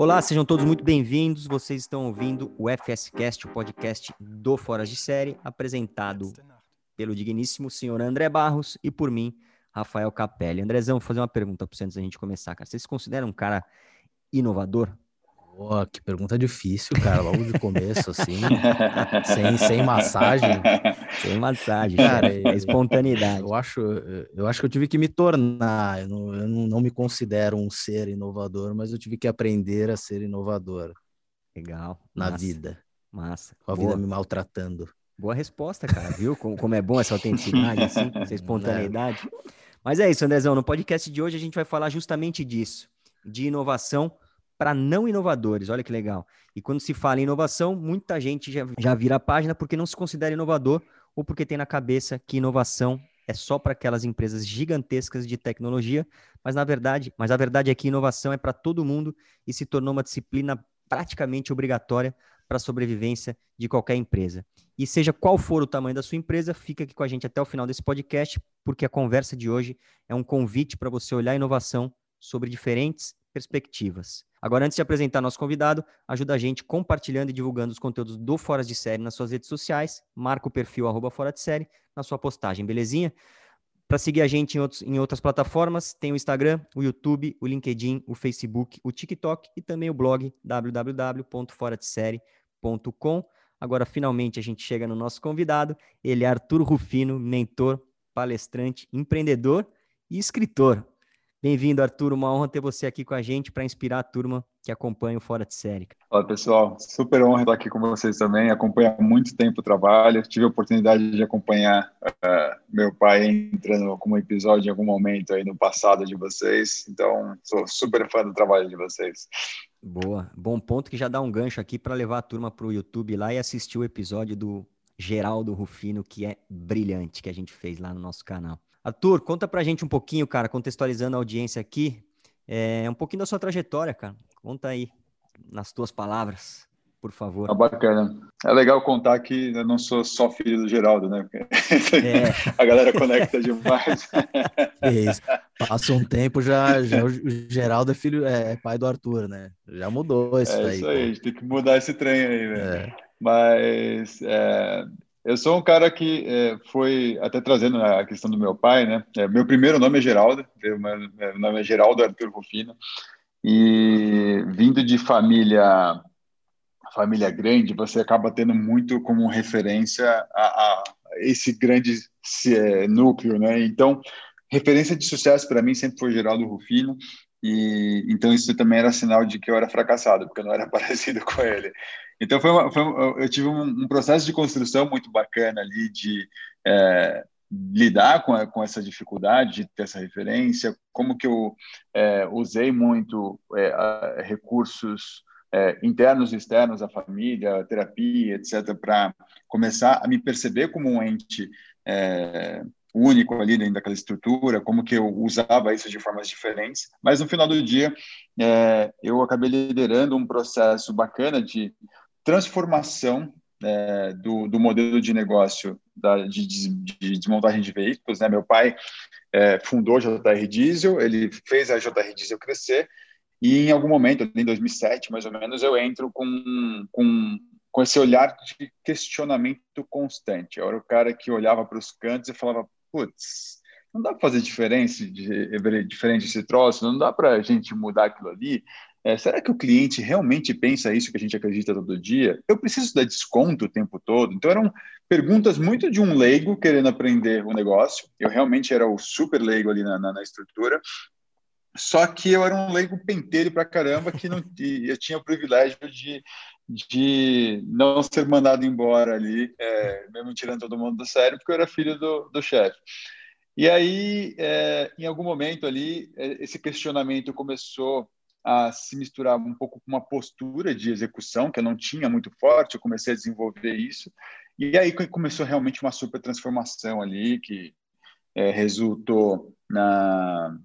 Olá, sejam todos muito bem-vindos. Vocês estão ouvindo o FSCast, o podcast do Foras de Série, apresentado pelo digníssimo senhor André Barros e por mim, Rafael Capelli. Andrezão, vou fazer uma pergunta para você antes da gente começar, cara. Você se considera um cara inovador? Oh, que pergunta difícil, cara, logo de começo, assim, sem, sem massagem. Sem massagem, cara, é espontaneidade. Eu acho, eu acho que eu tive que me tornar, eu não, eu não me considero um ser inovador, mas eu tive que aprender a ser inovador. Legal. Na massa, vida. Massa. Com a Boa. vida me maltratando. Boa resposta, cara, viu? Como, como é bom essa autenticidade, assim, essa espontaneidade. É. Mas é isso, Andrezão, no podcast de hoje a gente vai falar justamente disso, de inovação para não inovadores. Olha que legal. E quando se fala em inovação, muita gente já, já vira a página porque não se considera inovador ou porque tem na cabeça que inovação é só para aquelas empresas gigantescas de tecnologia, mas na verdade, mas a verdade é que inovação é para todo mundo e se tornou uma disciplina praticamente obrigatória para a sobrevivência de qualquer empresa. E seja qual for o tamanho da sua empresa, fica aqui com a gente até o final desse podcast, porque a conversa de hoje é um convite para você olhar a inovação sobre diferentes perspectivas. Agora, antes de apresentar nosso convidado, ajuda a gente compartilhando e divulgando os conteúdos do Fora de Série nas suas redes sociais. Marca o perfil arroba Fora de Série na sua postagem, belezinha? Para seguir a gente em, outros, em outras plataformas, tem o Instagram, o YouTube, o LinkedIn, o Facebook, o TikTok e também o blog www.foradesérie.com. Agora, finalmente, a gente chega no nosso convidado. Ele é Arthur Rufino, mentor, palestrante, empreendedor e escritor. Bem-vindo, Arthur. Uma honra ter você aqui com a gente para inspirar a turma que acompanha o Fora de Série. Olá, pessoal. Super honra estar aqui com vocês também. Acompanho há muito tempo o trabalho. Tive a oportunidade de acompanhar uh, meu pai entrando como episódio em algum momento aí no passado de vocês. Então, sou super fã do trabalho de vocês. Boa. Bom ponto que já dá um gancho aqui para levar a turma para o YouTube lá e assistir o episódio do Geraldo Rufino, que é brilhante, que a gente fez lá no nosso canal. Arthur, conta pra gente um pouquinho, cara, contextualizando a audiência aqui, é, um pouquinho da sua trajetória, cara. Conta aí, nas tuas palavras, por favor. Ah, bacana. É legal contar que eu não sou só filho do Geraldo, né? É. a galera conecta demais. É isso. Passa um tempo, já, já o Geraldo é filho, é, é pai do Arthur, né? Já mudou isso é aí. É isso aí, a gente tem que mudar esse trem aí, velho. É. Mas é, eu sou um cara que é, foi, até trazendo a questão do meu pai, né? É, meu primeiro nome é Geraldo, meu, nome é Geraldo Arthur Rufino, e vindo de família família grande, você acaba tendo muito como referência a, a esse grande é, núcleo, né? Então, referência de sucesso para mim sempre foi Geraldo Rufino, e então isso também era sinal de que eu era fracassado, porque eu não era parecido com ele. Então foi, uma, foi eu tive um, um, processo de construção muito bacana ali de é, lidar com, a, com essa dificuldade de ter essa referência, como que eu é, usei muito é, recursos é, internos e externos à família, terapia, etc., para começar a me perceber como um ente é, único ali dentro daquela estrutura, como que eu usava isso de formas diferentes. Mas no final do dia, é, eu acabei liderando um processo bacana de transformação é, do, do, modelo de negócio da, de, de, de, desmontagem de veículos. Né? Meu pai é, fundou a JR Diesel, ele fez a JR Diesel crescer, e em algum momento, em 2007 mais ou menos, eu entro com, com, com esse olhar de questionamento constante. Eu era o cara que olhava para os cantos e falava: putz, não dá para fazer diferença de, diferente esse troço, não dá para a gente mudar aquilo ali. É, será que o cliente realmente pensa isso que a gente acredita todo dia? Eu preciso dar desconto o tempo todo? Então eram perguntas muito de um leigo querendo aprender o negócio. Eu realmente era o super leigo ali na, na, na estrutura. Só que eu era um leigo penteiro para caramba que não eu tinha o privilégio de, de não ser mandado embora ali, é, mesmo tirando todo mundo do sério, porque eu era filho do, do chefe. E aí, é, em algum momento ali, é, esse questionamento começou a se misturar um pouco com uma postura de execução que eu não tinha muito forte, eu comecei a desenvolver isso, e aí começou realmente uma super transformação ali, que é, resultou na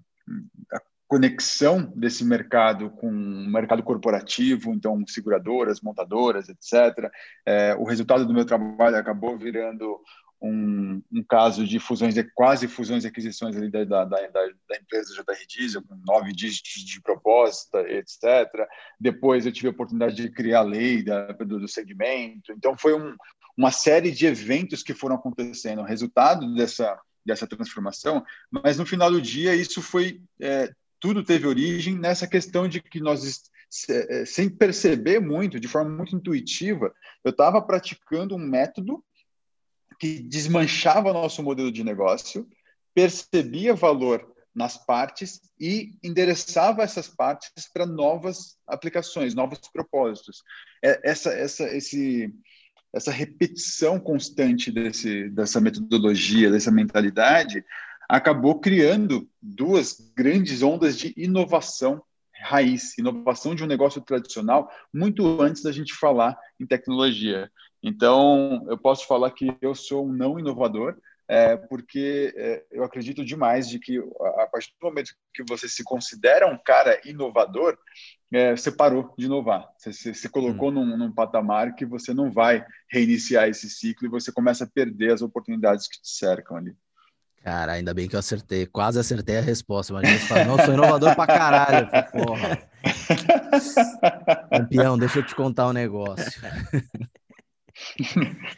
conexão desse mercado com o mercado corporativo, então seguradoras, montadoras, etc. É, o resultado do meu trabalho acabou virando um, um, caso de fusões, quase fusões e aquisições ali da, da, da, da empresa JR Diesel, com nove dígitos de proposta, etc. Depois eu tive a oportunidade de criar a lei da, do, do segmento. Então, foi um, uma série de eventos que foram acontecendo, resultado dessa, dessa transformação, mas no final do dia isso foi... É, tudo teve origem nessa questão de que nós é, sem perceber muito, de forma muito intuitiva, eu estava praticando um método que desmanchava nosso modelo de negócio, percebia valor nas partes e endereçava essas partes para novas aplicações, novos propósitos. É, essa, essa, esse, essa repetição constante desse, dessa metodologia, dessa mentalidade, acabou criando duas grandes ondas de inovação raiz, inovação de um negócio tradicional, muito antes da gente falar em tecnologia. Então, eu posso falar que eu sou um não inovador, é, porque é, eu acredito demais de que a partir do momento que você se considera um cara inovador, é, você parou de inovar. Você se colocou hum. num, num, patamar que você não vai reiniciar esse ciclo e você começa a perder as oportunidades que te cercam ali. Cara, ainda bem que eu acertei. Quase acertei a resposta. Mas você fala, não, sou inovador pra caralho. Porra. Campeão, deixa eu te contar um negócio.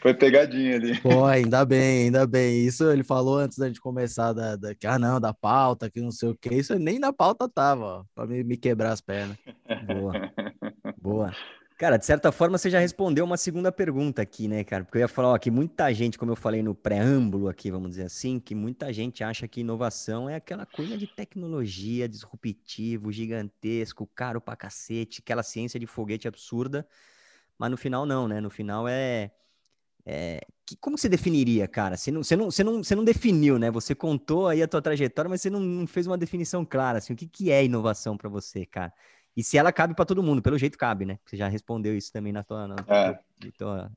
Foi pegadinha ali. Pô, ainda bem, ainda bem. Isso ele falou antes da gente começar da, da ah, não, da pauta, que não sei o que. Isso nem na pauta tava, ó, pra me, me quebrar as pernas. Boa. Boa. Cara, de certa forma você já respondeu uma segunda pergunta aqui, né, cara? Porque eu ia falar ó, que muita gente, como eu falei no preâmbulo aqui, vamos dizer assim, que muita gente acha que inovação é aquela coisa de tecnologia, disruptivo, gigantesco, caro pra cacete, aquela ciência de foguete absurda. Mas no final não, né? No final é. é... Que, como você definiria, cara? Você não, você, não, você, não, você não definiu, né? Você contou aí a tua trajetória, mas você não, não fez uma definição clara. Assim, o que, que é inovação para você, cara? E se ela cabe para todo mundo, pelo jeito cabe, né? Você já respondeu isso também na tua, na, é. tua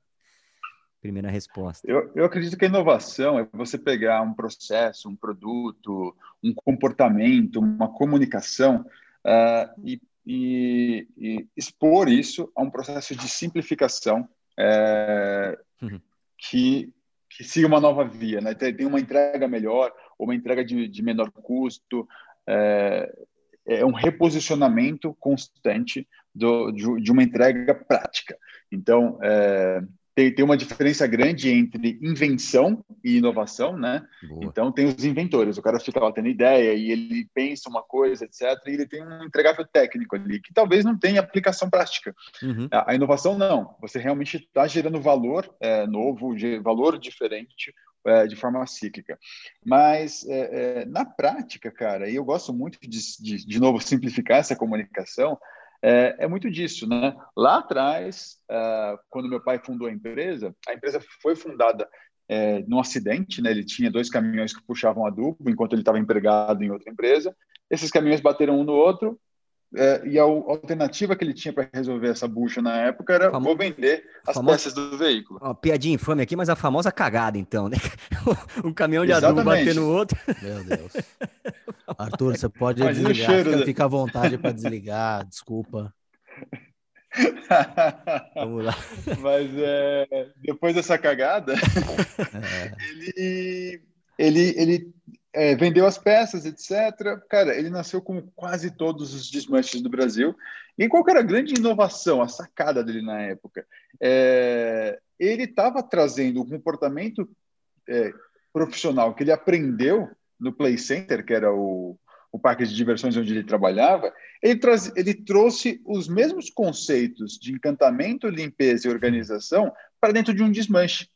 primeira resposta. Eu, eu acredito que a inovação é você pegar um processo, um produto, um comportamento, uma comunicação uh, e e, e expor isso a um processo de simplificação é, uhum. que, que siga uma nova via, né? Tem, tem uma entrega melhor, ou uma entrega de, de menor custo, é, é, um reposicionamento constante do, de, de, uma entrega prática. Então, é, tem, tem uma diferença grande entre invenção e inovação, né? Boa. Então tem os inventores, o cara fica lá tendo ideia e ele pensa uma coisa, etc. E ele tem um entregável técnico ali que talvez não tenha aplicação prática. Uhum. A, a, inovação não, você realmente está gerando valor é, novo, valor diferente é, de forma cíclica. Mas é, é, na prática, cara, e eu gosto muito de, de, de novo simplificar essa comunicação é, é muito disso, né? Lá atrás, uh, quando meu pai fundou a empresa, a empresa foi fundada é, num acidente, né? Ele tinha dois caminhões que puxavam adubo enquanto ele estava empregado em outra empresa. Esses caminhões bateram um no outro é, e a alternativa que ele tinha para resolver essa bucha na época era Famo... vou vender as famosa... peças do veículo. Ó, piadinha infame aqui, mas a famosa cagada, então, né? um caminhão de Exatamente. adubo bater no outro. Meu Deus. Arthur, você pode Imagina desligar, fica, da... fica à vontade para desligar, desculpa. Vamos lá. Mas é, depois dessa cagada, é. ele, ele, ele é, vendeu as peças, etc. Cara, ele nasceu com quase todos os desmanches do Brasil. E qual era a grande inovação, a sacada dele na época? É, ele estava trazendo um comportamento é, profissional que ele aprendeu no Play Center, que era o, o parque de diversões onde ele trabalhava. Ele, traz, ele trouxe os mesmos conceitos de encantamento, limpeza e organização para dentro de um desmanche.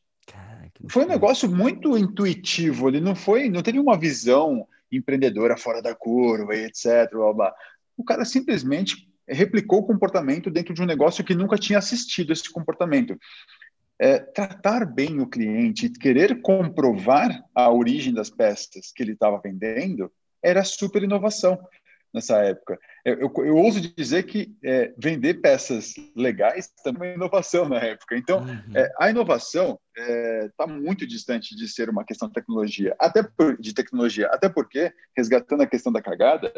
Foi um negócio muito intuitivo, ele não foi, não teve uma visão empreendedora fora da curva e etc. Blá, blá. O cara simplesmente replicou o comportamento dentro de um negócio que nunca tinha assistido esse comportamento. É, tratar bem o cliente, querer comprovar a origem das peças que ele estava vendendo, era super inovação nessa época. Eu, eu, eu ouso dizer que é, vender peças legais também é inovação na época. Então, uhum. é, a inovação está é, muito distante de ser uma questão de tecnologia, até por, de tecnologia, até porque, resgatando a questão da cagada,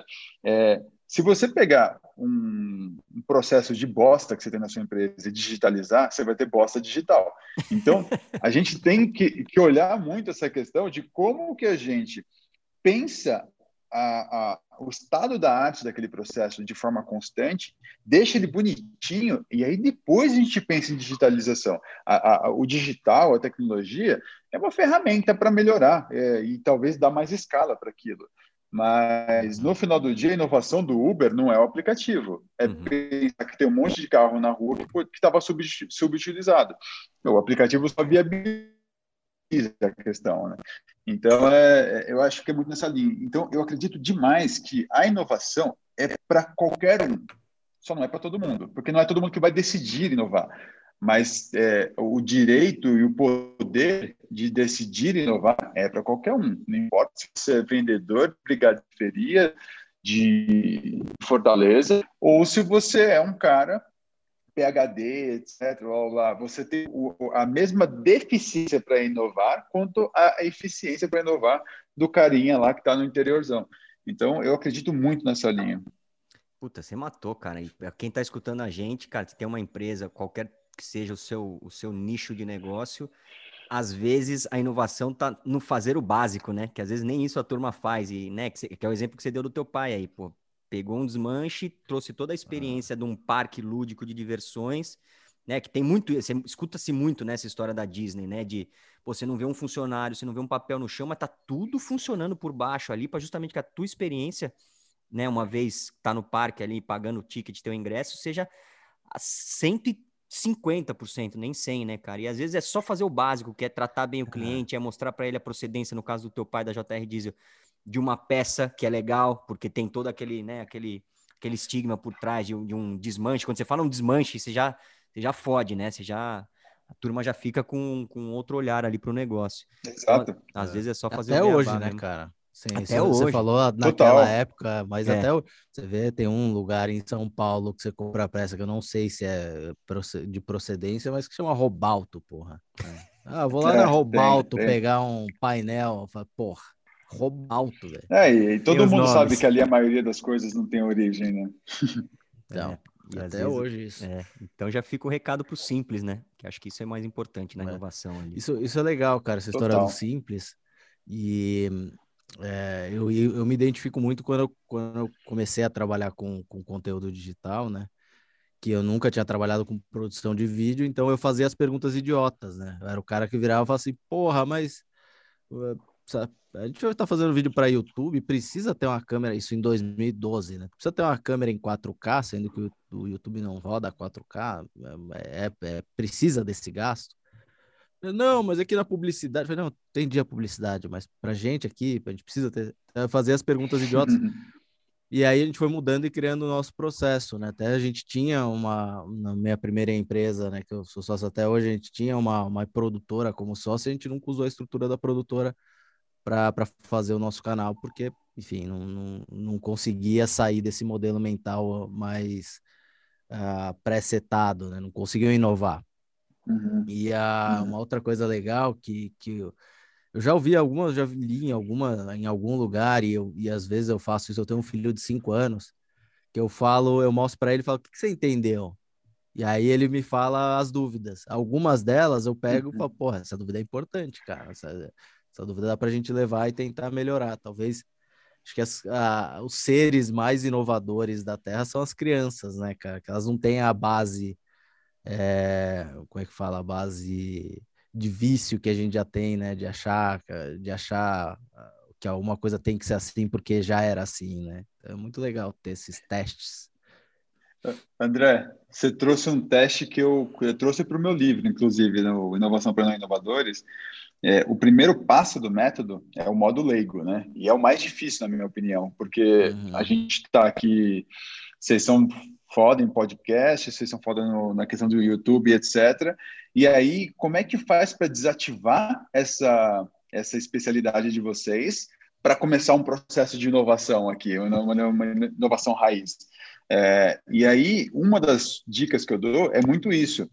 é, Se você pegar um, um, processo de bosta que você tem na sua empresa e digitalizar, você vai ter bosta digital. Então, a gente tem que, que olhar muito essa questão de como que a gente pensa a, a, o estado da arte daquele processo de forma constante, deixa ele bonitinho e aí depois a gente pensa em digitalização. A, o digital, a tecnologia, é uma ferramenta para melhorar é, e talvez dar mais escala para aquilo. Mas no final do dia, a inovação do Uber não é o aplicativo. É uhum. pensar que tem um monte de carro na rua que estava subutilizado. O aplicativo só viabiliza a questão, né? Então, é, é, eu acho que é muito nessa linha. Então, eu acredito demais que a inovação é para qualquer um, só não é para todo mundo, porque não é todo mundo que vai decidir inovar, mas é, o direito e o poder de decidir inovar é para qualquer um, não importa se você é vendedor, brigadier de de Fortaleza, ou se você é um cara PhD, etc. Lá, você tem a mesma deficiência para inovar quanto a eficiência para inovar do carinha lá que está no interiorzão. Então, eu acredito muito nessa linha. Tá, você matou, cara. Quem está escutando a gente, cara, se tem uma empresa, qualquer que seja o seu, o seu nicho de negócio, às vezes a inovação está no fazer o básico, né? Que às vezes nem isso a turma faz. E, né, que é o exemplo que você deu do teu pai aí, pô pegou um desmanche, trouxe toda a experiência ah. de um parque lúdico de diversões, né? Que tem muito, escuta-se muito nessa história da Disney, né? De pô, você não vê um funcionário, você não vê um papel no chão, mas tá tudo funcionando por baixo ali para justamente que a tua experiência, né? Uma vez tá no parque ali pagando o ticket, teu ingresso, seja a 150%, nem 100, né, cara? E às vezes é só fazer o básico, que é tratar bem o cliente, é mostrar para ele a procedência, no caso do teu pai da JR Diesel de uma peça que é legal, porque tem todo aquele, né, aquele, aquele estigma por trás de, de um desmanche. Quando você fala um desmanche, você já, você já fode, né? Você já a turma já fica com, com outro olhar ali para o negócio. Exato. Então, às vezes é só fazer até hoje, né, mesmo. cara? Sim, até hoje. Você falou naquela Total. época, mas é. até você vê, tem um lugar em São Paulo que você compra peça que eu não sei se é de procedência, mas que chama Robalto, porra. É. Ah, vou lá é, na Robalto tem, tem. pegar um painel, porra roubo alto, velho. É, e todo mundo nomes. sabe que ali a maioria das coisas não tem origem, né? Não. É, e até vezes, hoje isso. É, então já fica o recado pro simples, né? Que acho que isso é mais importante na é. inovação ali. Isso, isso é legal, cara, essa Total. história do simples. E é, eu, eu me identifico muito quando eu, quando eu comecei a trabalhar com, com conteúdo digital, né? Que eu nunca tinha trabalhado com produção de vídeo, então eu fazia as perguntas idiotas, né? Eu era o cara que virava e falava assim, porra, mas a gente estar fazendo vídeo para YouTube, precisa ter uma câmera, isso em 2012, né? Precisa ter uma câmera em 4K, sendo que o YouTube não roda 4K, é, é, é precisa desse gasto. Não, mas aqui na publicidade, não, entendi a publicidade, mas pra gente aqui, a gente precisa ter, é, fazer as perguntas idiotas. E aí a gente foi mudando e criando o nosso processo, né? Até a gente tinha uma, na minha primeira empresa, né, que eu sou sócio até hoje, a gente tinha uma, uma produtora como sócio, a gente nunca usou a estrutura da produtora para fazer o nosso canal, porque, enfim, não, não, não conseguia sair desse modelo mental mais uh, pré-setado, né? não conseguiu inovar. Uhum. E a, uhum. uma outra coisa legal que, que eu, eu já ouvi algumas, já li em, alguma, em algum lugar, e, eu, e às vezes eu faço isso, eu tenho um filho de cinco anos, que eu falo, eu mostro para ele e falo, o que, que você entendeu? E aí ele me fala as dúvidas. Algumas delas eu pego uhum. e falo, porra, essa dúvida é importante, cara. Essa, essa dúvida dá para a gente levar e tentar melhorar. Talvez, acho que as, a, os seres mais inovadores da Terra são as crianças, né, cara? Que elas não têm a base, é, como é que fala, a base de vício que a gente já tem, né? De achar, de achar ah, que alguma coisa tem que ser assim porque já era assim, né? Então, é muito legal ter esses testes. André, você trouxe um teste que eu, eu trouxe para o meu livro, inclusive, no Inovação para Não Inovadores, é, o primeiro passo do método é o modo leigo, né? E é o mais difícil, na minha opinião, porque uhum. a gente está aqui, vocês são foda em podcast, vocês são foda no, na questão do YouTube, etc. E aí, como é que faz para desativar essa, essa especialidade de vocês para começar um processo de inovação aqui, uma, uma inovação raiz? É, e aí, uma das dicas que eu dou é muito isso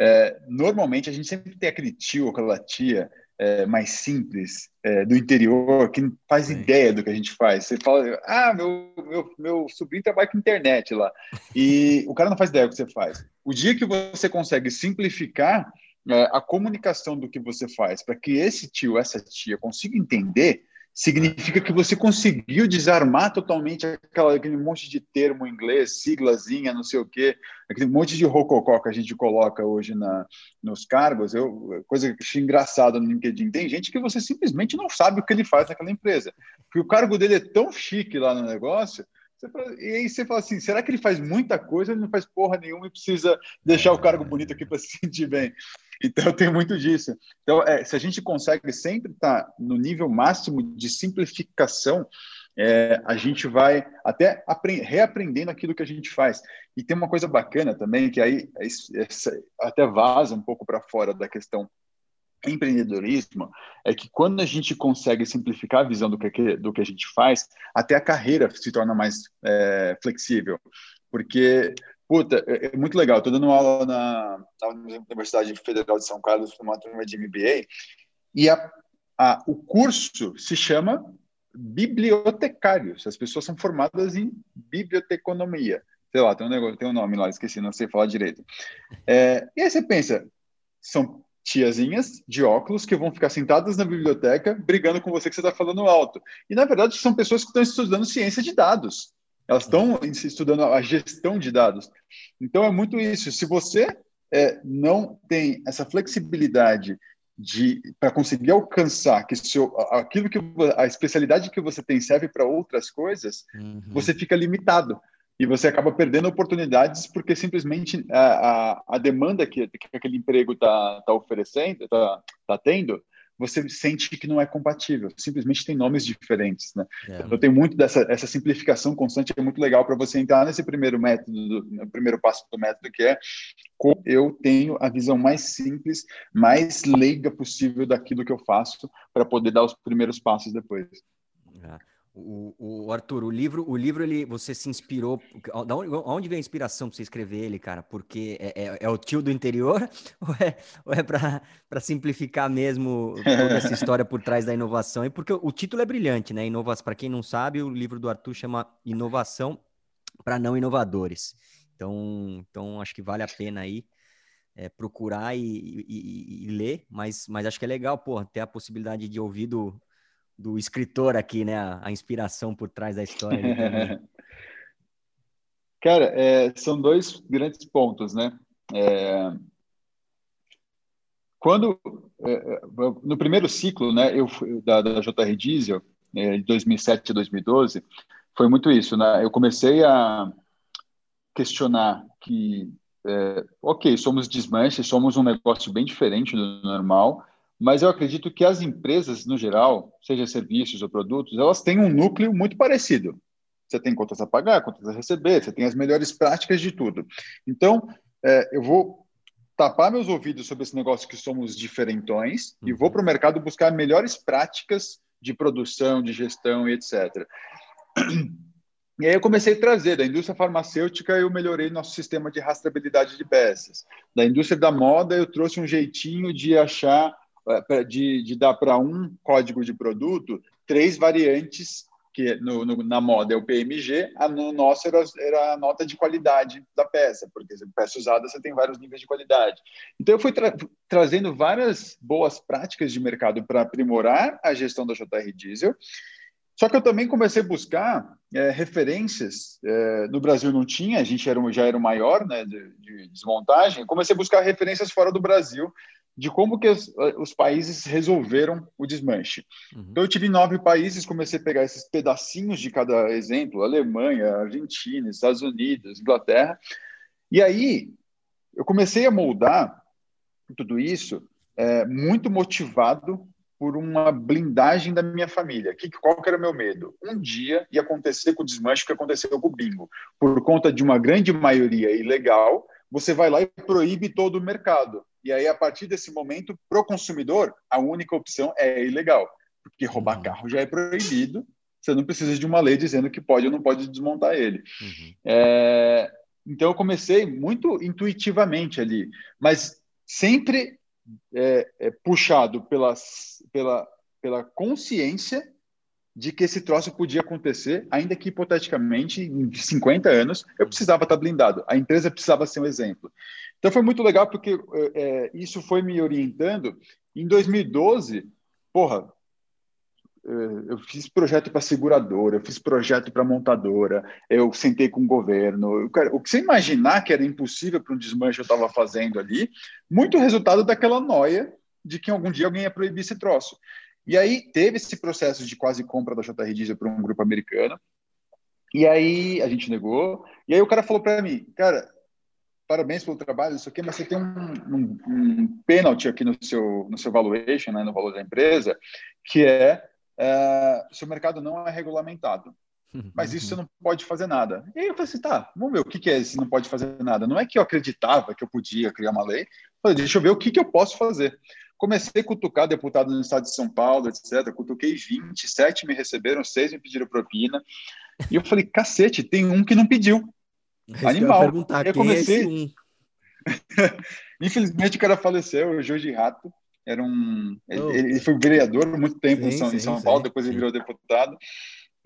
é, normalmente a gente sempre tem aquele tio ou aquela tia é, mais simples é, do interior, que não faz Sim. ideia do que a gente faz. Você fala, ah, meu, meu, meu sobrinho trabalha com internet lá. E o cara não faz ideia do que você faz. O dia que você consegue simplificar é, a comunicação do que você faz para que esse tio, essa tia consiga entender, significa que você conseguiu desarmar totalmente aquela, aquele monte de termo inglês, siglazinha, não sei o quê, aquele monte de rococó que a gente coloca hoje na, nos cargos. Eu, coisa que achei engraçada no LinkedIn. Tem gente que você simplesmente não sabe o que ele faz naquela empresa, porque o cargo dele é tão chique lá no negócio. Fala, e aí você fala assim: será que ele faz muita coisa? Ele não faz porra nenhuma e precisa deixar o cargo bonito aqui para se sentir bem. Então, tem muito disso. Então, é, se a gente consegue sempre estar tá no nível máximo de simplificação, é, a gente vai até reaprendendo aquilo que a gente faz. E tem uma coisa bacana também, que aí até vaza um pouco para fora da questão empreendedorismo, é que quando a gente consegue simplificar a visão do que, do que a gente faz, até a carreira se torna mais é, flexível. Porque Puta, é, é muito legal. Estou dando aula na, na, Universidade Federal de São Carlos, numa turma de MBA, e a, a, o curso se chama bibliotecários. As pessoas são formadas em biblioteconomia. Sei lá, tem um, negócio, tem um nome lá, esqueci, não sei falar direito. É, e aí você pensa, são tiazinhas de óculos que vão ficar sentadas na biblioteca brigando com você que você está falando alto. E, na verdade, são pessoas que estão estudando ciência de dados. Elas estão estudando a gestão de dados. Então, é muito isso. Se você é, não tem essa flexibilidade de para conseguir alcançar que seu, aquilo que a especialidade que você tem serve para outras coisas, uhum. você fica limitado e você acaba perdendo oportunidades porque simplesmente a, a, a demanda que, que aquele emprego está tá oferecendo, está tá tendo, você sente que não é compatível, simplesmente tem nomes diferentes, né? É. Eu tenho muito dessa essa simplificação constante, é muito legal para você entrar nesse primeiro método, no primeiro passo do método, que é como eu tenho a visão mais simples, mais leiga possível daquilo que eu faço para poder dar os primeiros passos depois. É. O, o, Arthur, o livro, o livro ele, você se inspirou. Da onde, onde veio a inspiração para você escrever ele, cara? Porque é, é, é, o tio do interior ou é, ou é para simplificar mesmo toda essa história por trás da inovação? E porque o título é brilhante, né? Inovação, para quem não sabe, o livro do Arthur chama Inovação para Não Inovadores. Então, então acho que vale a pena aí é, procurar e, e, e, ler, mas, mas acho que é legal, pô, ter a possibilidade de ouvir do, do escritor aqui, né? A, a inspiração por trás da história. Cara, é, são dois grandes pontos, né? É, quando é, é no primeiro ciclo, né, eu da, da JR Diesel é, de 2007 a 2012, foi muito isso, né? Eu comecei a questionar que, é, ok, somos desmanches, somos um negócio bem diferente do normal, mas eu acredito que as empresas, no geral, seja serviços ou produtos, elas têm um núcleo muito parecido. Você tem contas a pagar, contas a receber, você tem as melhores práticas de tudo. Então, é, eu vou tapar meus ouvidos sobre esse negócio que somos diferentões uhum. e vou para o mercado buscar melhores práticas de produção, de gestão e etc. E aí eu comecei a trazer da indústria farmacêutica, eu melhorei nosso sistema de rastreabilidade de peças. Da indústria da moda, eu trouxe um jeitinho de achar de, de dar para um código de produto três variantes que no, no, na moda é o PMG, a, no nosso era, era, a nota de qualidade da peça, porque peça usada você tem vários níveis de qualidade. Então eu fui tra trazendo várias boas práticas de mercado para aprimorar a gestão da JR Diesel. Só que eu também comecei a buscar é, referências. É, no Brasil não tinha, a gente era, já era o maior né, de, de desmontagem. Comecei a buscar referências fora do Brasil de como que os, os países resolveram o desmanche. Uhum. Então, eu tive nove países, comecei a pegar esses pedacinhos de cada exemplo, Alemanha, Argentina, Estados Unidos, Inglaterra, e aí eu comecei a moldar tudo isso é, muito motivado por uma blindagem da minha família. Que, qual que era o meu medo? Um dia ia acontecer com o desmanche que aconteceu com o bingo. Por conta de uma grande maioria ilegal, você vai lá e proíbe todo o mercado. E aí, a partir desse momento, para o consumidor, a única opção é ilegal, porque roubar uhum. carro já é proibido, você não precisa de uma lei dizendo que pode ou não pode desmontar ele. Uhum. É, então, eu comecei muito intuitivamente ali, mas sempre é, é puxado pela, pela, pela consciência de que esse troço podia acontecer, ainda que hipoteticamente, em 50 anos, eu precisava estar blindado. A empresa precisava ser um exemplo. Então foi muito legal porque é, isso foi me orientando. Em 2012, porra, é, eu fiz projeto para seguradora, eu fiz projeto para montadora, eu sentei com o governo. o que você imaginar que era impossível para um desmanche eu estava fazendo ali, muito resultado daquela noia de que algum dia alguém ia proibir esse troço. E aí teve esse processo de quase compra da JR Diesel para um grupo americano. E aí a gente negou. E aí o cara falou para mim, cara, parabéns pelo trabalho, isso aqui, mas você tem um, um, um pênalti aqui no seu, no seu valuation, né, no valor da empresa, que é, é seu mercado não é regulamentado. Mas isso você não pode fazer nada. E aí eu falei assim, tá, vamos ver o que, que é esse não pode fazer nada. Não é que eu acreditava que eu podia criar uma lei. falei, deixa eu ver o que, que eu posso fazer. Comecei a cutucar deputado no estado de São Paulo, etc. Cutuquei 20, 7 me receberam, 6 me pediram propina. E eu falei, cacete, tem um que não pediu. Animal. Eu, eu é comecei. É? Infelizmente o cara faleceu, o Jorge Rato. Era um. Oh. Ele, foi vereador muito tempo sim, em São, sim, em São Paulo, depois ele virou deputado.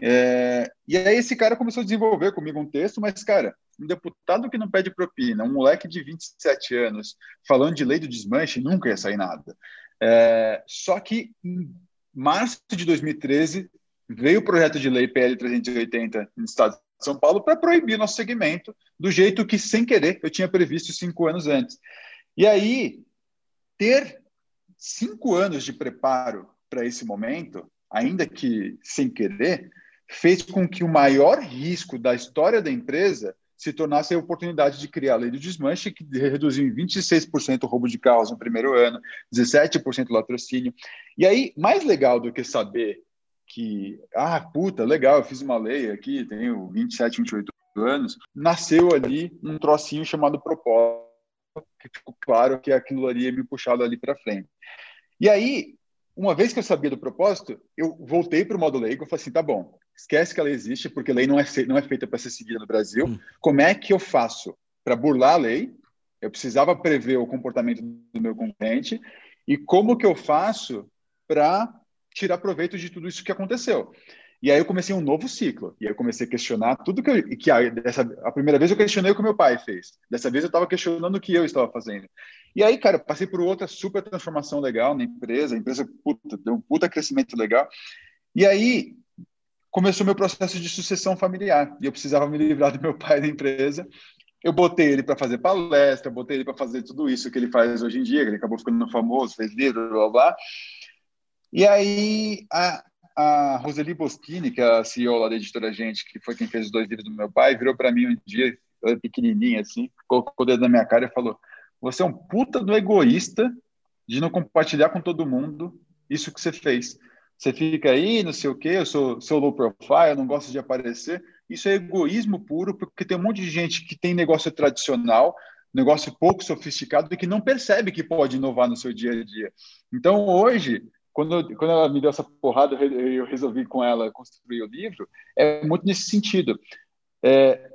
É, e aí esse cara começou a desenvolver comigo um texto, mas, cara, um deputado que não pede propina, um moleque de 27 anos, falando de lei do desmanche, nunca ia sair nada. É, só que em março de 2013 veio o projeto de lei PL 380 no estado de São Paulo para proibir nosso segmento do jeito que, sem querer, eu tinha previsto cinco anos antes. E aí, ter cinco anos de preparo para esse momento, ainda que sem querer, fez com que o maior risco da história da empresa se tornasse a oportunidade de criar a lei do desmanche, que reduziu em 26% o roubo de carros no primeiro ano, 17% latrocínio. E aí, mais legal do que saber que, ah, puta, legal, eu fiz uma lei aqui, tenho 27, 28 anos, nasceu ali um trocinho chamado propósito, que ficou claro que aquilo ali ia me puxar ali para frente. E aí, uma vez que eu sabia do propósito, eu voltei para o modo leigo e falei assim, tá bom, esquece que ela existe, porque lei não é, não é feita para ser seguida no Brasil. Hum. Como é que eu faço para burlar a lei? Eu precisava prever o comportamento do meu concorrente e como que eu faço para tirar proveito de tudo isso que aconteceu. E aí eu comecei um novo ciclo. E aí eu comecei a questionar tudo que, eu, que a, dessa, a primeira vez eu questionei o que meu pai fez. Dessa vez eu estava questionando o que eu estava fazendo. E aí, cara, passei por outra super transformação legal na empresa. A empresa puta, deu um puta crescimento legal. E aí começou meu processo de sucessão familiar. E eu precisava me livrar do meu pai da empresa. Eu botei ele para fazer palestra, botei ele para fazer tudo isso que ele faz hoje em dia, que ele acabou ficando famoso, fez livro, blá blá. blá. E aí a, a Roseli Boschini, que é a CEO lá da editora Gente, que foi quem fez os dois livros do meu pai, virou para mim um dia, pequenininha assim, colocou o dedo na minha cara e falou: Você é um puta do egoísta de não compartilhar com todo mundo isso que você fez. Você fica aí, não sei o quê, eu sou, sou low profile, eu não gosto de aparecer. Isso é egoísmo puro, porque tem um monte de gente que tem negócio tradicional, negócio pouco sofisticado e que não percebe que pode inovar no seu dia a dia. Então, hoje, quando, quando ela me deu essa porrada, eu resolvi com ela construir o livro, é muito nesse sentido. É,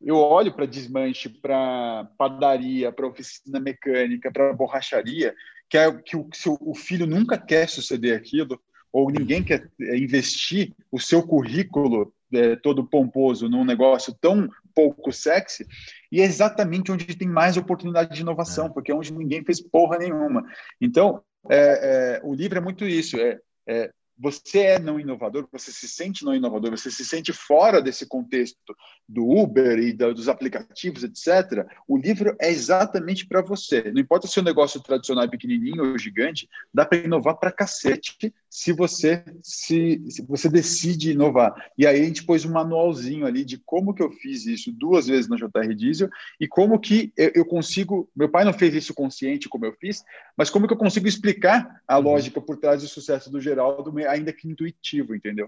eu olho para desmanche, para padaria, para oficina mecânica, para borracharia, que é que o, o filho nunca quer suceder aquilo, ou ninguém quer é, investir o seu currículo é, todo pomposo num negócio tão pouco sexy, e é exatamente onde tem mais oportunidade de inovação, é. porque é onde ninguém fez porra nenhuma. Então, é, é, o livro é muito isso, é, é, você é não inovador, você se sente não inovador, você se sente fora desse contexto do Uber e dos aplicativos, etc. O livro é exatamente para você. Não importa se o negócio tradicional é pequenininho ou gigante, dá para inovar para cacete se você se, se, você decide inovar. E aí a gente pôs um manualzinho ali de como que eu fiz isso duas vezes na JR Diesel e como que eu, eu consigo. Meu pai não fez isso consciente como eu fiz, mas como que eu consigo explicar a uhum. lógica por trás do sucesso do Geraldo, ainda que intuitivo, entendeu?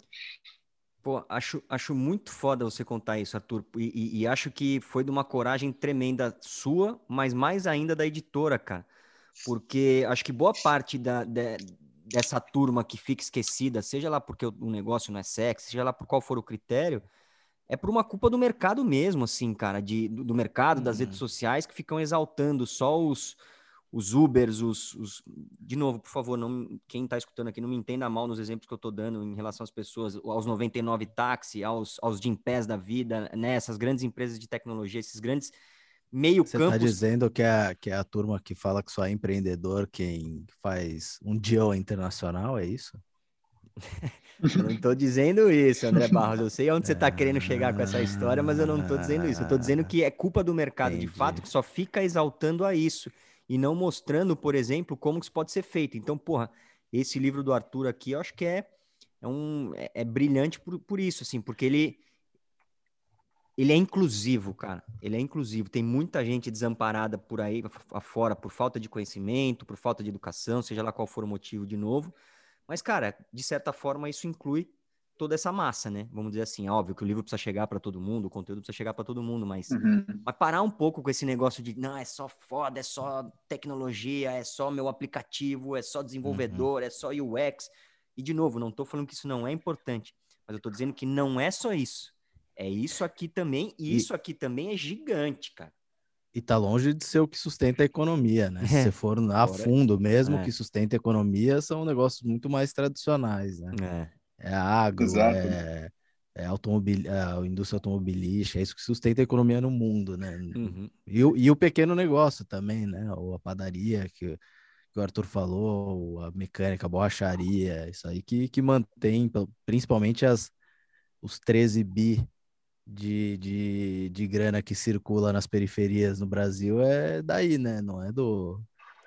Pô, acho, acho muito foda você contar isso, Arthur. E, e, e acho que foi de uma coragem tremenda sua, mas mais ainda da editora, cara. Porque acho que boa parte da, da dessa turma que fica esquecida, seja lá porque o negócio não é sexy, seja lá por qual for o critério, é por uma culpa do mercado mesmo, assim, cara, de, do mercado, das redes uhum. sociais, que ficam exaltando só os, os Ubers, os, os, De novo, por favor, não, quem está escutando aqui, não me entenda mal nos exemplos que eu estou dando em relação às pessoas, aos 99 táxi, aos, aos Gimpés da vida, né? Essas grandes empresas de tecnologia, esses grandes meio Você está dizendo que é, que é a turma que fala que só é empreendedor quem faz um deal internacional, é isso? eu não estou dizendo isso, André Barros. Eu sei onde você está querendo chegar com essa história, mas eu não estou dizendo isso. Eu estou dizendo que é culpa do mercado, Entendi. de fato, que só fica exaltando a isso e não mostrando, por exemplo, como isso pode ser feito. Então, porra, esse livro do Arthur aqui, eu acho que é, é, um, é, é brilhante por, por isso, assim, porque ele, ele é inclusivo, cara. Ele é inclusivo. Tem muita gente desamparada por aí afora por falta de conhecimento, por falta de educação, seja lá qual for o motivo de novo. Mas, cara, de certa forma, isso inclui toda essa massa, né? Vamos dizer assim, óbvio que o livro precisa chegar para todo mundo, o conteúdo precisa chegar para todo mundo, mas, uhum. mas parar um pouco com esse negócio de não, é só foda, é só tecnologia, é só meu aplicativo, é só desenvolvedor, uhum. é só UX. E de novo, não estou falando que isso não é importante, mas eu estou dizendo que não é só isso. É isso aqui também, e, isso aqui também é gigante, cara. E tá longe de ser o que sustenta a economia, né? Se você for a fundo mesmo, o é. que sustenta a economia são negócios muito mais tradicionais, né? É é agro, é, é, automobil, é a indústria automobilística, é isso que sustenta a economia no mundo, né? Uhum. E, e, o pequeno negócio também, né? Ou a padaria que, que o Arthur falou, a mecânica, a borracharia, isso aí que, que mantém principalmente as, os 13 bi de, de, de grana que circula nas periferias no Brasil é daí, né? Não é do,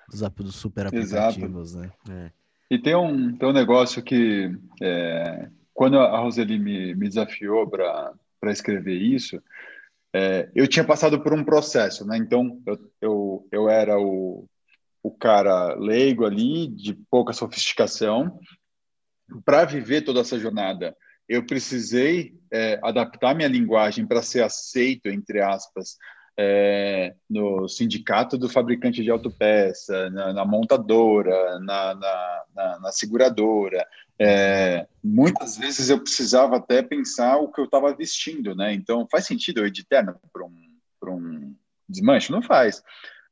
dos, dos super aplicativos, Exato. né? É. E tem um, tem um negócio que, é, quando a Roseli me, me desafiou para escrever isso, é, eu tinha passado por um processo, né? Então, eu, eu, eu era o, o cara leigo ali, de pouca sofisticação. Para viver toda essa jornada, eu precisei é, adaptar minha linguagem para ser aceito, entre aspas, é, no sindicato do fabricante de autopeça, na, na montadora, na, na, na seguradora. É, muitas vezes eu precisava até pensar o que eu estava vestindo, né? Então, faz sentido eu ir de terno para um, um desmanche? Não faz.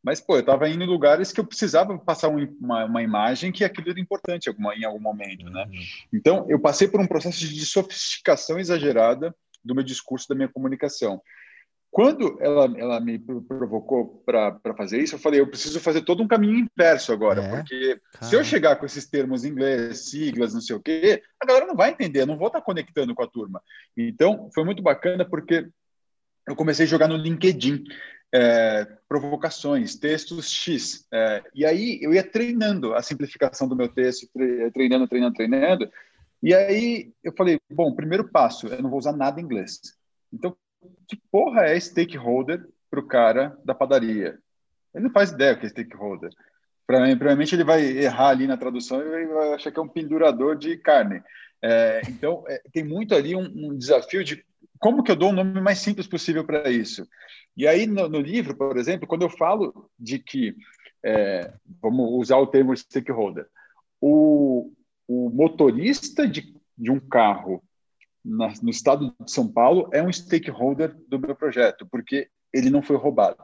Mas, pô, eu estava indo em lugares que eu precisava passar uma, uma imagem que aquilo era importante alguma, em algum momento, né? Uhum. Então, eu passei por um processo de sofisticação exagerada do meu discurso, da minha comunicação. Quando ela, ela me provocou para fazer isso, eu falei, eu preciso fazer todo um caminho inverso agora, é? porque se eu chegar com esses termos em inglês, siglas, não sei o quê, a galera não vai entender, eu não vou estar conectando com a turma. Então, foi muito bacana porque eu comecei a jogar no LinkedIn é, provocações, textos X, é, e aí eu ia treinando a simplificação do meu texto, treinando, treinando, treinando, e aí eu falei, bom, primeiro passo, eu não vou usar nada em inglês. Então, que porra é stakeholder para o cara da padaria? Ele não faz ideia o que é stakeholder. Provavelmente ele vai errar ali na tradução e vai achar que é um pendurador de carne. É, então, é, tem muito ali um, um, desafio de como que eu dou o um nome mais simples possível para isso. E aí, no, no, livro, por exemplo, quando eu falo de que, é, vamos usar o termo stakeholder, o, o motorista de, de um carro na, no estado de São Paulo é um stakeholder do meu projeto, porque ele não foi roubado.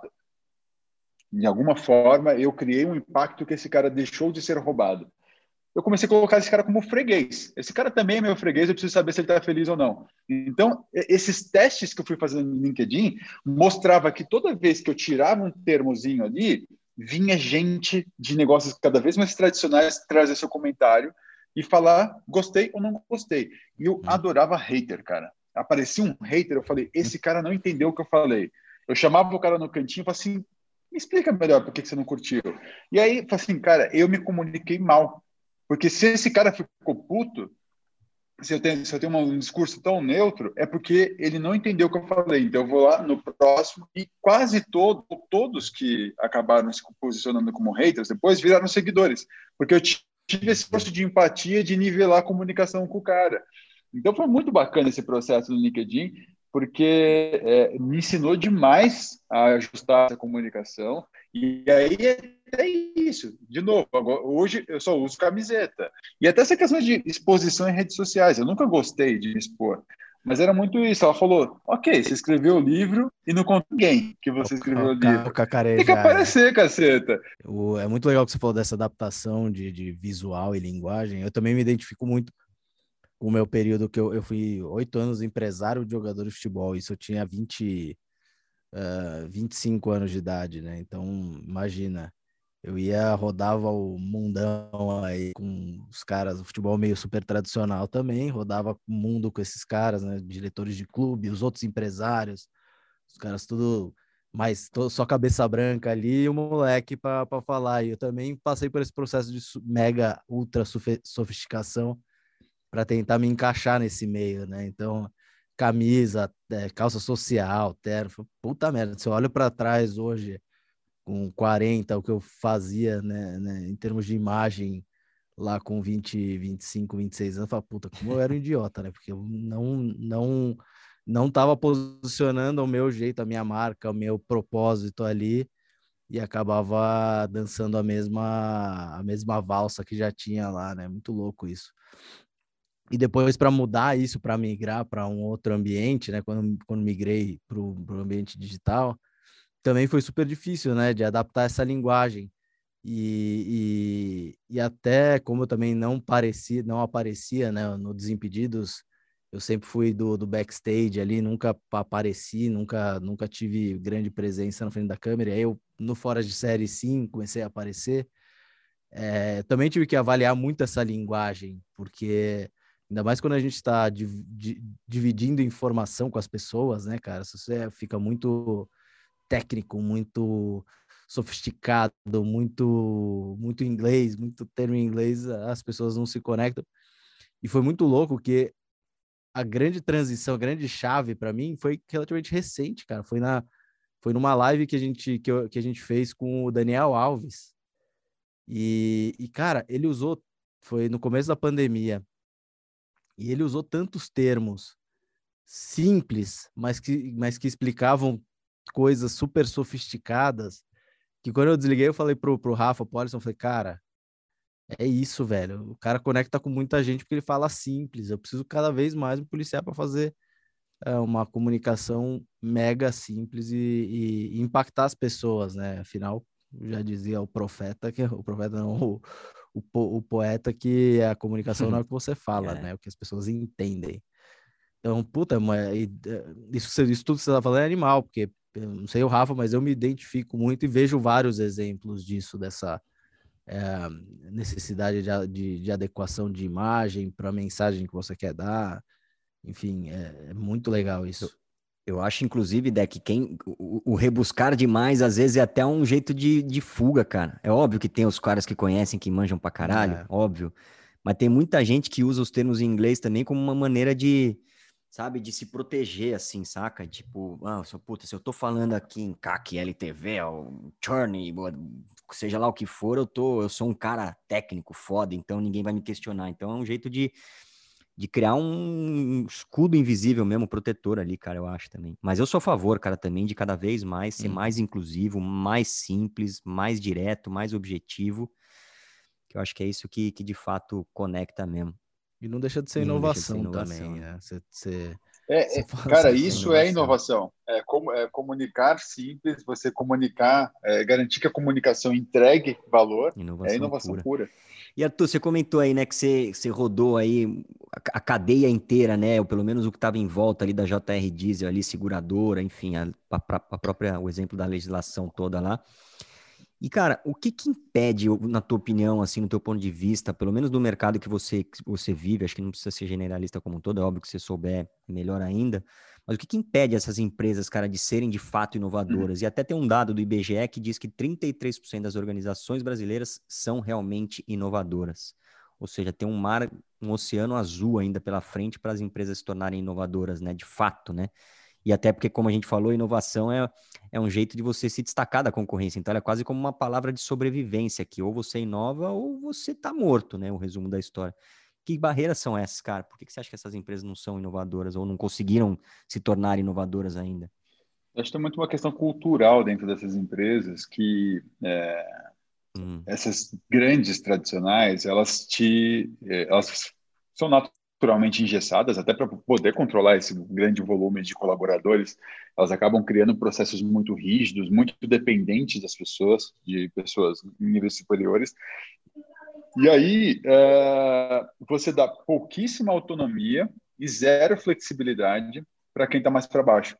De alguma forma, eu criei um impacto que esse cara deixou de ser roubado. Eu comecei a colocar esse cara como freguês. Esse cara também é meu freguês, eu preciso saber se ele está feliz ou não. Então, esses testes que eu fui fazendo no LinkedIn mostrava que toda vez que eu tirava um termozinho ali, vinha gente de negócios cada vez mais tradicionais trazer seu comentário e falar gostei ou não gostei. E eu hum. adorava hater, cara. Aparecia um hater, eu falei, esse cara não entendeu o que eu falei. Eu chamava o cara no cantinho e falava assim, me explica melhor por que você não curtiu. E aí, falei assim, cara, eu me comuniquei mal. Porque se esse cara ficou puto, se eu tenho, se eu tenho um discurso tão neutro, é porque ele não entendeu o que eu falei. Então, eu vou lá no próximo e quase todo, todos que acabaram se posicionando como haters depois viraram seguidores. Porque eu tive esse esforço de empatia, de nivelar a comunicação com o cara. Então foi muito bacana esse processo no LinkedIn, porque é, me ensinou demais a ajustar essa comunicação. E aí é isso. De novo, agora, hoje eu só uso camiseta. E até essa questão de exposição em redes sociais. Eu nunca gostei de me expor. Mas era muito isso. Ela falou: ok, você escreveu o livro e não conta ninguém que você escreveu o, o livro. Tem que aparecer, é. caceta. O, é muito legal que você falou dessa adaptação de, de visual e linguagem. Eu também me identifico muito com o meu período que eu, eu fui oito anos empresário de jogador de futebol. Isso eu tinha 20, uh, 25 anos de idade, né? Então, imagina eu ia, rodava o mundão aí com os caras, o futebol meio super tradicional também, rodava o mundo com esses caras, né? Diretores de clube, os outros empresários, os caras tudo mais, só cabeça branca ali e o moleque para falar. E eu também passei por esse processo de mega, ultra sofisticação para tentar me encaixar nesse meio, né? Então, camisa, é, calça social, terno, puta merda. Se eu olho para trás hoje, com 40, o que eu fazia, né, né, em termos de imagem lá com 20, 25, 26 anos, eu falava, puta, como eu era um idiota, né? Porque eu não, não, não tava posicionando o meu jeito, a minha marca, o meu propósito ali e acabava dançando a mesma a mesma valsa que já tinha lá, né? Muito louco isso. E depois para mudar isso, para migrar para um outro ambiente, né? Quando, quando migrei para o ambiente digital, também foi super difícil, né, de adaptar essa linguagem. E, e, e, até como eu também não parecia, não aparecia, né, no Desimpedidos, eu sempre fui do, do backstage ali, nunca apareci, nunca, nunca tive grande presença na frente da câmera. Aí eu, no Fora de Série, sim, comecei a aparecer. É, também tive que avaliar muito essa linguagem, porque ainda mais quando a gente está dividindo informação com as pessoas, né, cara? Você fica muito técnico, muito sofisticado, muito muito inglês, muito termo em inglês, as pessoas não se conectam. E foi muito louco que a grande transição, a grande chave para mim foi relativamente recente, cara. Foi na foi numa live que a gente que, eu, que a gente fez com o Daniel Alves. E, e cara, ele usou foi no começo da pandemia. E ele usou tantos termos simples, mas que mas que explicavam coisas super sofisticadas que quando eu desliguei eu falei pro, pro Rafa eu falei, cara, é isso, velho. O cara conecta com muita gente porque ele fala simples. Eu preciso cada vez mais me policiar para fazer é, uma comunicação mega simples e, e, impactar as pessoas, né? Afinal, já dizia o profeta que o profeta não o, o, o poeta que a comunicação não é o que você fala, é. né? É o que as pessoas entendem. Então, puta, mas, isso, isso tudo que você tá falando é animal, porque não sei o Rafa, mas eu me identifico muito e vejo vários exemplos disso, dessa é, necessidade de, de, de, adequação de imagem para a mensagem que você quer dar. Enfim, é, é muito legal isso. Eu acho, inclusive, Deck, quem o, o, rebuscar demais, às vezes, é até um jeito de, de fuga, cara. É óbvio que tem os caras que conhecem, que manjam pra caralho, é. óbvio. Mas tem muita gente que usa os termos em inglês também como uma maneira de, sabe, de se proteger, assim, saca? Tipo, ah, só, puta, se eu tô falando aqui em CAC, LTV, ou Churney, seja lá o que for, eu tô, eu sou um cara técnico foda, então ninguém vai me questionar. Então é um jeito de, de criar um escudo invisível mesmo, protetor ali, cara, eu acho também. Mas eu sou a favor, cara, também de cada vez mais ser hum. mais inclusivo, mais simples, mais direto, mais objetivo, que eu acho que é isso que, que de fato conecta mesmo. E não deixa de ser inovação, de ser inovação também, né? Você, você, é, é cara, isso é inovação. É, como, é comunicar simples, você comunicar, é, garantir que a comunicação entregue valor, inovação é inovação pura. pura. E Arthur, você comentou aí, né, que você, você rodou aí a, a cadeia inteira, né, ou pelo menos o que estava em volta ali da JR Diesel ali, seguradora, enfim, a, a, a própria, o exemplo da legislação toda lá. E, cara, o que que impede, na tua opinião, assim, no teu ponto de vista, pelo menos do mercado que você, que você vive, acho que não precisa ser generalista como um todo, é óbvio que você souber, melhor ainda, mas o que que impede essas empresas, cara, de serem de fato uhum. inovadoras? Uhum. E até tem um dado do IBGE que diz que 33% das organizações brasileiras são realmente inovadoras. Ou seja, tem um mar, um oceano azul ainda pela frente para as empresas se tornarem inovadoras, né, de fato, né? E até porque, como a gente falou, inovação é, é um jeito de você se destacar da concorrência. Então, é quase como uma palavra de sobrevivência, que ou você inova ou você está morto, né? O resumo da história. Que barreiras são essas, cara? Por que, que você acha que essas empresas não são inovadoras ou não conseguiram se tornar inovadoras ainda? Acho que tem muito uma questão cultural dentro dessas empresas que é, hum. essas grandes tradicionais, elas te, é, elas são estruturalmente engessadas, até para poder controlar esse grande volume de colaboradores, elas acabam criando processos muito rígidos, muito dependentes das pessoas, de pessoas em níveis superiores. E aí é, você dá pouquíssima autonomia e zero flexibilidade para quem está mais para baixo.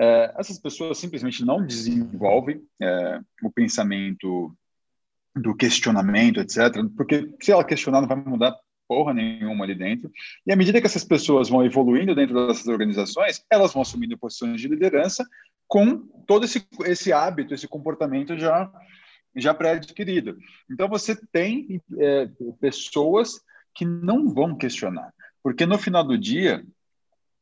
É, essas pessoas simplesmente não desenvolvem é, o pensamento do questionamento, etc. Porque se ela questionar, não vai mudar porra nenhuma ali dentro. E à medida que essas pessoas vão evoluindo dentro dessas organizações, elas vão assumindo posições de liderança com todo esse, esse hábito, esse comportamento já, já pré-adquirido. Então, você tem é, pessoas que não vão questionar, porque no final do dia,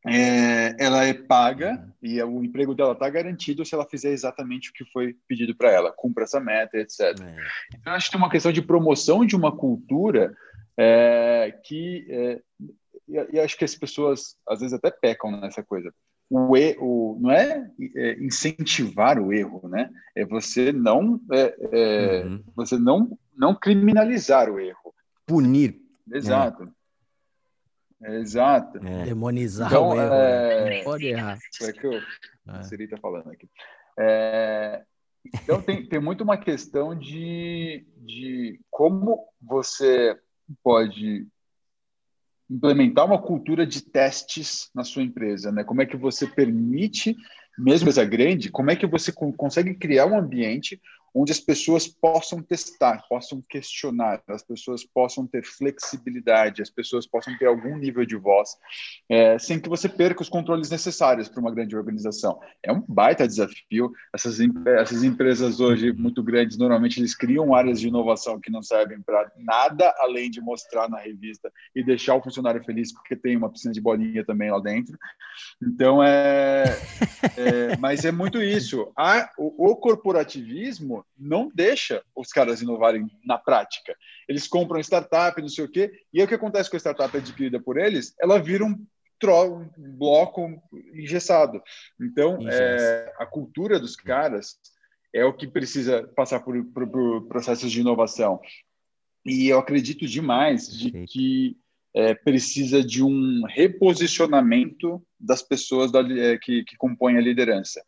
é, ela é paga e o emprego dela está garantido se ela fizer exatamente o que foi pedido para ela, cumpra essa meta, etc. É. Então, acho que tem uma questão de promoção de uma cultura é, que é, e, e, acho que as pessoas às vezes até pecam nessa coisa. O, o não é, é, incentivar o erro, né? É você não é, é, uhum. você não não criminalizar o erro, punir. Exato. Exato. É. Demonizar então, o erro. Não pode errar. É que o Siri está falando aqui. É, então, tem, tem muito uma questão de, de como você pode implementar uma cultura de testes na sua empresa, né? Como é que você permite, mesmo empresa grande, como é que você consegue criar um ambiente onde as pessoas possam testar, possam questionar, as pessoas possam ter flexibilidade, as pessoas possam ter algum nível de voz, é, sem que você perca os controles necessários para uma grande organização. É um baita desafio. Essas, essas empresas hoje muito grandes, normalmente eles criam áreas de inovação que não servem para nada além de mostrar na revista e deixar o funcionário feliz porque tem uma piscina de bolinha também lá dentro. Então é, é mas é muito isso. A, o, o corporativismo não deixa os caras inovarem na prática. Eles compram startup, não sei o quê, e aí o que acontece com a startup adquirida por eles? Ela vira um, tro um bloco engessado. Então, é, a cultura dos caras é o que precisa passar por, por, por processos de inovação. E eu acredito demais de que é, precisa de um reposicionamento das pessoas da, é, que, que compõem a liderança.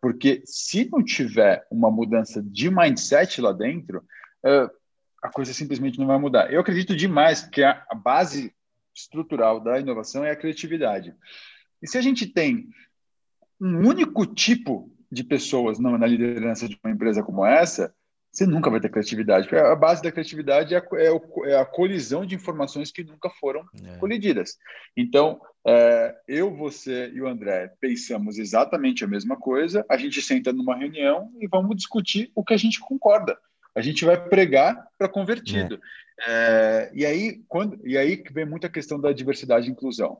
Porque se não tiver uma mudança de mindset lá dentro, uh, a coisa simplesmente não vai mudar. Eu acredito demais que a, a base estrutural da inovação é a criatividade. E se a gente tem um único tipo de pessoas na liderança de uma empresa como essa, você nunca vai ter criatividade. Porque a base da criatividade é a, é, é a colisão de informações que nunca foram é. colididas. Então, é, eu, você e o André pensamos exatamente a mesma coisa, a gente senta numa reunião e vamos discutir o que a gente concorda. A gente vai pregar para convertido. É. e, aí, quando, e aí vem muita questão da diversidade e inclusão.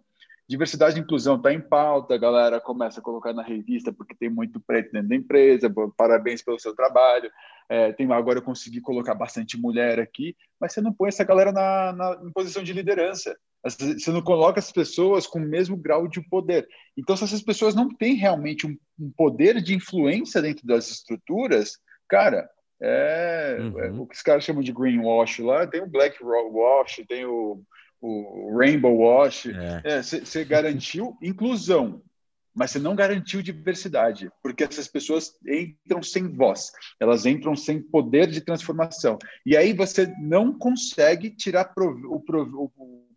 Diversidade e inclusão está em pauta, a galera começa a colocar na revista porque tem muito preto dentro da empresa, parabéns pelo seu trabalho. É, tem, agora eu consegui colocar bastante mulher aqui, mas você não põe essa galera na, na, em posição de liderança. Você não coloca as pessoas com o mesmo grau de poder. Então, se essas pessoas não têm realmente um, um poder de influência dentro das estruturas, cara, é, uhum. é, o que os caras chamam de greenwash lá, tem o black wash, tem o, o rainbow wash. Você é. é garantiu inclusão, mas você não garantiu diversidade, porque essas pessoas entram sem voz, elas entram sem poder de transformação. E aí você não consegue tirar o,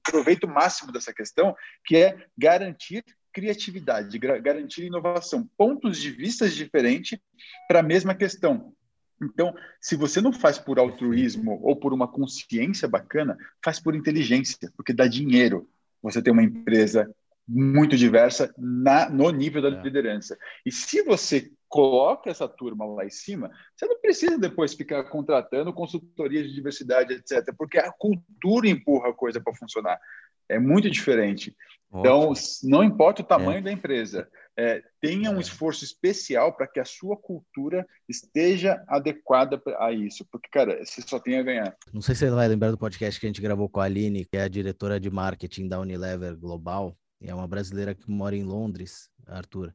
proveito máximo dessa questão, que é garantir criatividade, garantir inovação, pontos de vista diferentes para a mesma questão. Então, se você não faz por altruísmo ou por uma consciência bacana, faz por inteligência, porque dá dinheiro. Você tem uma empresa muito diversa na, no nível da é. liderança. E se você coloca essa turma lá em cima, você não precisa depois ficar contratando consultoria de diversidade, etc., porque a cultura empurra a coisa para funcionar. É muito diferente. Então, não importa o tamanho é. da empresa, é, tenha um é. esforço especial para que a sua cultura esteja adequada a isso, porque, cara, você só tem a ganhar. Não sei se você vai lembrar do podcast que a gente gravou com a Aline, que é a diretora de marketing da Unilever Global, é uma brasileira que mora em Londres, Arthur.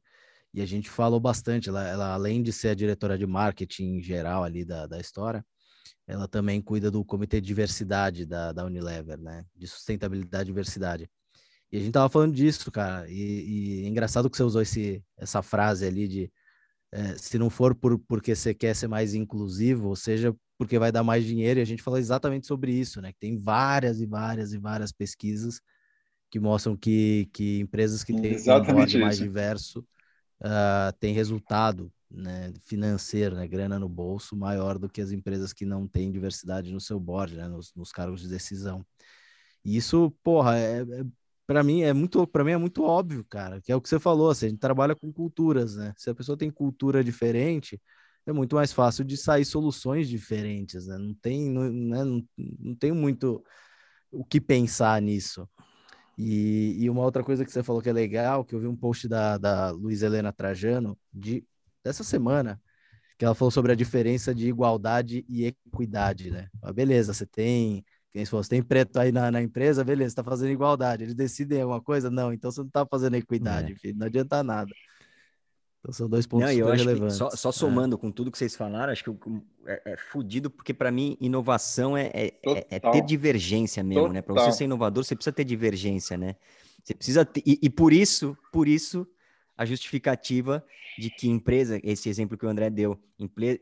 E a gente falou bastante, ela, ela além de ser a diretora de marketing geral ali da, da história, ela também cuida do comitê de diversidade da, da Unilever, né? De sustentabilidade e diversidade. E a gente tava falando disso, cara. E, e é engraçado que você usou esse, essa frase ali de é, se não for por, porque você quer ser mais inclusivo, ou seja, porque vai dar mais dinheiro. E a gente falou exatamente sobre isso, né? Que tem várias e várias e várias pesquisas que mostram que, que empresas que têm um board mais diverso uh, têm resultado né, financeiro, né, grana no bolso, maior do que as empresas que não têm diversidade no seu board, né, nos, nos cargos de decisão. E isso, porra, é, é para mim é muito, para mim é muito óbvio, cara, que é o que você falou, assim, a gente trabalha com culturas, né? Se a pessoa tem cultura diferente, é muito mais fácil de sair soluções diferentes, né? Não tem, não, né? não, não tem muito o que pensar nisso. E, e, uma outra coisa que você falou que é legal, que eu vi um post da, da Luiz Helena Trajano de, dessa semana, que ela falou sobre a diferença de igualdade e equidade, né? Ah, beleza, você tem quem se fosse, tem preto aí na, na empresa, beleza, está fazendo igualdade. Eles decidem alguma coisa? Não, então você não está fazendo equidade, é. filho, não adianta nada. Então são dois pontos não, super relevantes. Só, só, é. somando é. com tudo que vocês falaram, acho que é, é fudido, porque para mim inovação é, é, é, é, ter divergência mesmo, Total. né? Para você ser inovador, você precisa ter divergência, né? Você precisa ter, e, e por isso, por isso a justificativa de que empresa, esse exemplo que o André deu,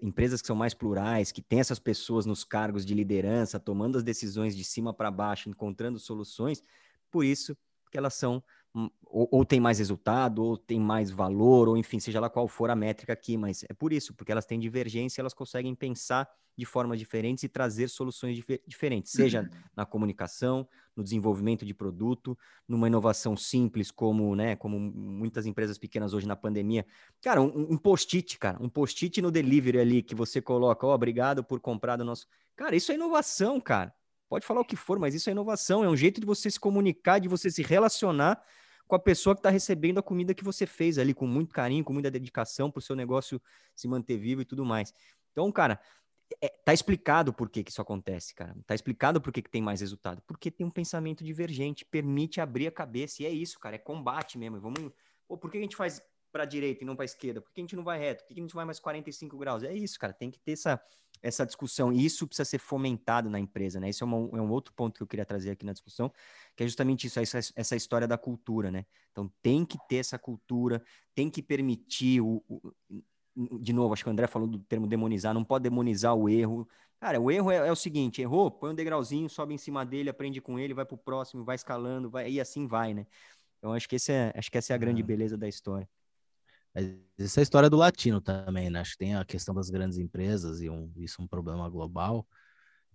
empresas que são mais plurais, que têm essas pessoas nos cargos de liderança, tomando as decisões de cima para baixo, encontrando soluções, por isso que elas são ou, ou tem mais resultado, ou tem mais valor, ou enfim, seja lá qual for a métrica aqui, mas é por isso, porque elas têm divergência, elas conseguem pensar de formas diferentes e trazer soluções dif diferentes, seja na comunicação, no desenvolvimento de produto, numa inovação simples, como, né, como muitas empresas pequenas hoje na pandemia. Cara, um, um post-it, cara, um post-it no delivery ali que você coloca, ó, oh, obrigado por comprar do nosso. Cara, isso é inovação, cara. Pode falar o que for, mas isso é inovação, é um jeito de você se comunicar, de você se relacionar com a pessoa que está recebendo a comida que você fez ali, com muito carinho, com muita dedicação para o seu negócio se manter vivo e tudo mais. Então, cara, é, tá explicado por que, que isso acontece, cara. Tá explicado por que, que tem mais resultado. Porque tem um pensamento divergente, permite abrir a cabeça. E é isso, cara. É combate mesmo. Vamos. Pô, por que a gente faz para direita e não para esquerda? Por que a gente não vai reto? Por que a gente vai mais 45 graus? É isso, cara. Tem que ter essa, essa discussão. E isso precisa ser fomentado na empresa, né? Esse é, uma, é um outro ponto que eu queria trazer aqui na discussão, que é justamente isso, essa, essa história da cultura, né? Então tem que ter essa cultura, tem que permitir o, o de novo, acho que o André falou do termo demonizar, não pode demonizar o erro. Cara, o erro é, é, o seguinte: errou, põe um degrauzinho, sobe em cima dele, aprende com ele, vai pro próximo, vai escalando, vai, e assim vai, né? Então acho que, esse é, acho que essa é a grande é. beleza da história. Essa é a história do latino também, né? Acho que tem a questão das grandes empresas e um, isso é um problema global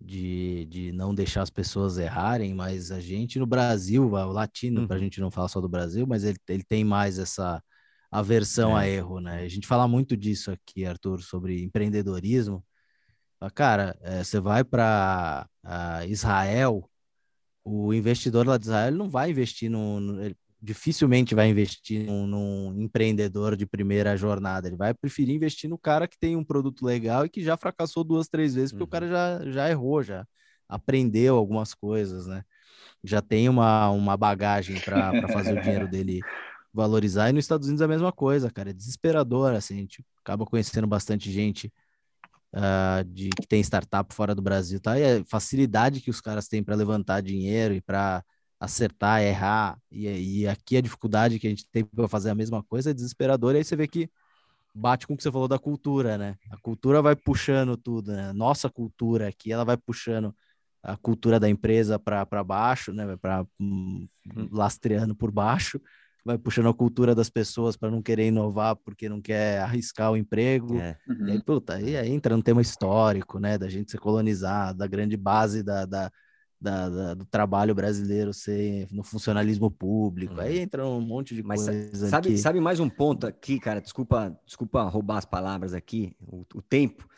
de, de não deixar as pessoas errarem, mas a gente no Brasil, o latino, uhum. para a gente não falar só do Brasil, mas ele, ele tem mais essa aversão é. a erro, né? A gente fala muito disso aqui, Arthur, sobre empreendedorismo. Cara, é, você vai para Israel, o investidor lá de Israel não vai investir no, no ele dificilmente vai investir num, num, empreendedor de primeira jornada. Ele vai preferir investir no cara que tem um produto legal e que já fracassou duas, três vezes, porque uhum. o cara já, já errou, já aprendeu algumas coisas, né? Já tem uma, uma bagagem para fazer o dinheiro dele valorizar. E nos Estados Unidos é a mesma coisa, cara. É desesperador, assim. A gente acaba conhecendo bastante gente uh, de, que tem startup fora do Brasil, tá? E a facilidade que os caras têm para levantar dinheiro e para acertar, errar. E, e aqui a dificuldade que a gente tem para fazer a mesma coisa é desesperador. E aí você vê que bate com o que você falou da cultura, né? A cultura vai puxando tudo, né? Nossa cultura aqui, ela vai puxando a cultura da empresa para baixo, né? Para um, lastreando por baixo vai puxando a cultura das pessoas para não querer inovar porque não quer arriscar o emprego. É. Uhum. E aí, puta, aí, aí entra no tema histórico, né? Da gente ser colonizado, da grande base da, da, da, da do trabalho brasileiro ser no funcionalismo público. Uhum. Aí entra um monte de Mas coisa. Sabe, sabe mais um ponto aqui, cara? Desculpa, desculpa roubar as palavras aqui, o, o tempo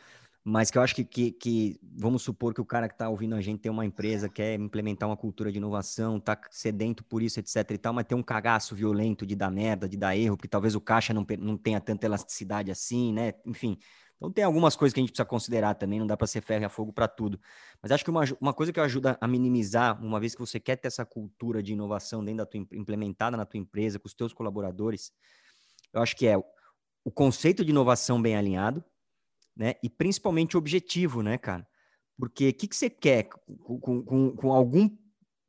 mas que eu acho que, que, que, vamos supor que o cara que está ouvindo a gente tem uma empresa, quer implementar uma cultura de inovação, está sedento por isso, etc e tal, mas tem um cagaço violento de dar merda, de dar erro, porque talvez o caixa não, não tenha tanta elasticidade assim, né? Enfim. Então tem algumas coisas que a gente precisa considerar também, não dá para ser ferro e a fogo para tudo. Mas acho que uma, uma coisa que ajuda a minimizar, uma vez que você quer ter essa cultura de inovação dentro da tua, implementada na tua empresa, com os teus colaboradores, eu acho que é o conceito de inovação bem alinhado, né? E principalmente objetivo, né, cara? Porque o que, que você quer com, com, com algum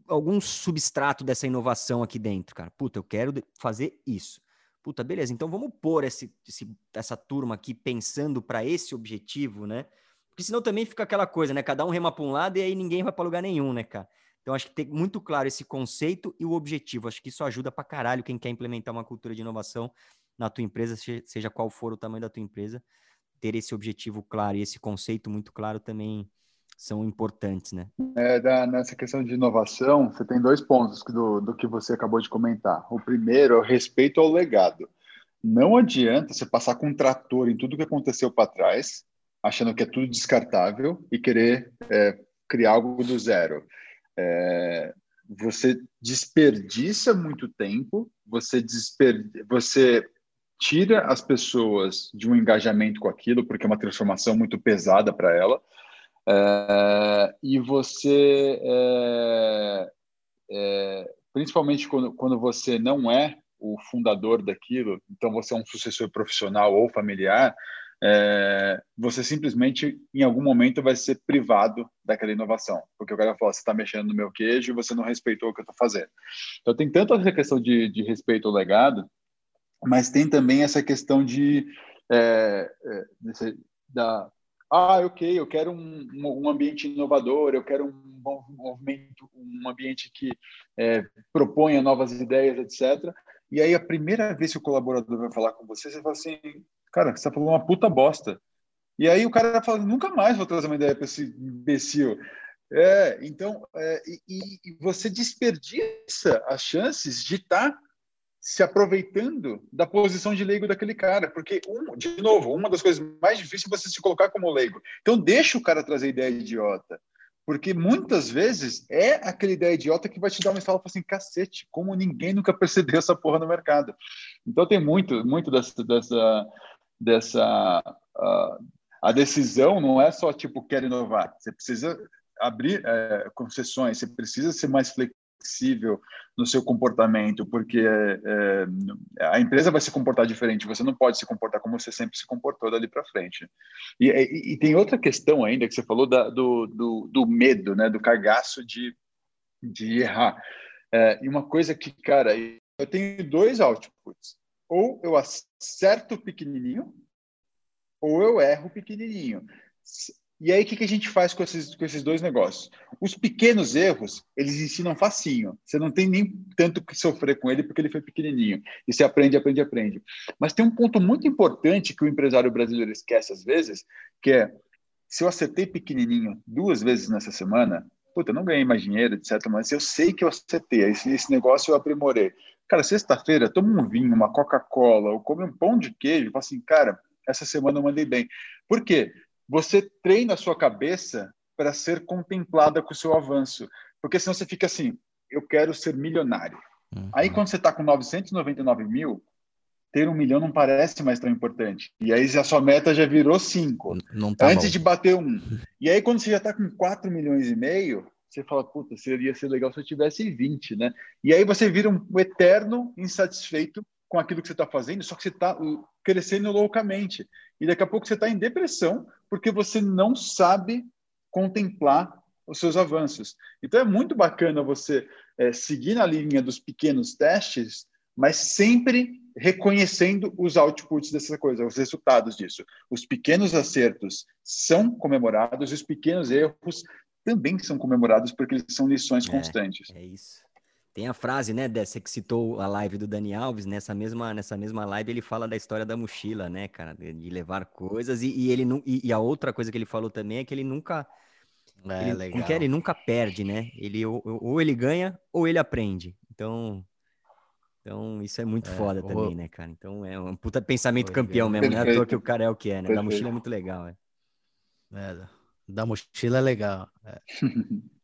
algum substrato dessa inovação aqui dentro, cara. Puta, eu quero fazer isso. Puta, beleza, então vamos pôr esse, esse essa turma aqui pensando para esse objetivo, né? Porque senão também fica aquela coisa, né? Cada um rema para um lado e aí ninguém vai para lugar nenhum, né, cara? Então acho que tem muito claro esse conceito e o objetivo. Acho que isso ajuda para caralho quem quer implementar uma cultura de inovação na tua empresa, seja qual for o tamanho da tua empresa, ter esse objetivo claro e esse conceito muito claro também são importantes, né? É, da, nessa questão de inovação, você tem dois pontos do, do que você acabou de comentar. O primeiro é o respeito ao legado. Não adianta você passar com um trator em tudo que aconteceu para trás, achando que é tudo descartável e querer é, criar algo do zero. É, você desperdiça muito tempo, você, desper... você tira as pessoas de um engajamento com aquilo, porque é uma transformação muito pesada para ela, é, e você, é, é, principalmente quando, quando você não é o fundador daquilo, então você é um sucessor profissional ou familiar, é, você simplesmente, em algum momento, vai ser privado daquela inovação. Porque o cara fala, você está mexendo no meu queijo e você não respeitou o que eu estou fazendo. Então, tem tanto essa questão de, de respeito ao legado, mas tem também essa questão de... É, é, da, ah, ok, eu quero um, um, ambiente inovador, eu quero um bom movimento, um ambiente que é, proponha novas ideias, etc. E aí, a primeira vez que o colaborador vai falar com você, você fala assim, cara, você tá falando uma puta bosta. E aí o cara fala, nunca mais vou trazer uma ideia para esse imbecil. É, então, é, e, e, você desperdiça as chances de estar tá se aproveitando da posição de leigo daquele cara, porque, um, de novo, uma das coisas mais difíceis é você se colocar como leigo. Então, deixa o cara trazer ideia idiota, porque muitas vezes é aquela ideia idiota que vai te dar uma estalo assim, cacete, como ninguém nunca percebeu essa porra no mercado. Então, tem muito, muito dessa, dessa dessa uh, a decisão não é só tipo quer inovar, você precisa abrir é, concessões, você precisa ser mais flexível no seu comportamento, porque é, a empresa vai se comportar diferente, você não pode se comportar como você sempre se comportou dali para frente. E, e, e, tem outra questão ainda que você falou da, do, do, do, medo, né, do cagaço de, de errar. É, e uma coisa que, cara, eu tenho dois outputs ou eu acerto pequenininho, ou eu erro pequenininho. E aí, o que, que a gente faz com esses, com esses dois negócios? Os pequenos erros, eles ensinam facinho. Você não tem nem tanto que sofrer com ele, porque ele foi pequenininho. E você aprende, aprende, aprende. Mas tem um ponto muito importante que o empresário brasileiro esquece às vezes, que é, se eu acertei pequenininho duas vezes nessa semana, puta, eu não ganhei mais dinheiro, etc. Mas eu sei que eu acertei, esse, esse negócio eu aprimorei. Cara, sexta-feira, toma um vinho, uma Coca-Cola, ou come um pão de queijo, e fala assim, cara, essa semana eu mandei bem. Por quê? Você treina a sua cabeça para ser contemplada com o seu avanço. Porque senão você fica assim, eu quero ser milionário. Uhum. Aí quando você está com 999 mil, ter um milhão não parece mais tão importante. E aí a sua meta já virou cinco. Não tá antes bom. de bater um. E aí quando você já está com 4 milhões e meio, você fala, puta, seria ser legal se eu tivesse 20, né? E aí você vira um eterno insatisfeito com aquilo que você está fazendo, só que você está uh, crescendo loucamente. E daqui a pouco você está em depressão porque você não sabe contemplar os seus avanços. Então é muito bacana você é, seguir na linha dos pequenos testes, mas sempre reconhecendo os outputs dessa coisa, os resultados disso. Os pequenos acertos são comemorados, os pequenos erros também são comemorados porque eles são lições é, constantes. É isso. Tem a frase, né, dessa que citou a live do Dani Alves, nessa mesma, nessa mesma live ele fala da história da mochila, né, cara, de, de levar coisas, e, e ele não, e, e, a outra coisa que ele falou também é que ele nunca, é, ele, legal. Que ele nunca perde, né, ele ou, ou, ele ganha ou ele aprende, então, então isso é muito é, foda também, né, cara, então é um puta pensamento campeão mesmo, não é à toa que o cara é o que é, né, Perfeito. da mochila é muito legal, é. é da mochila é legal. É.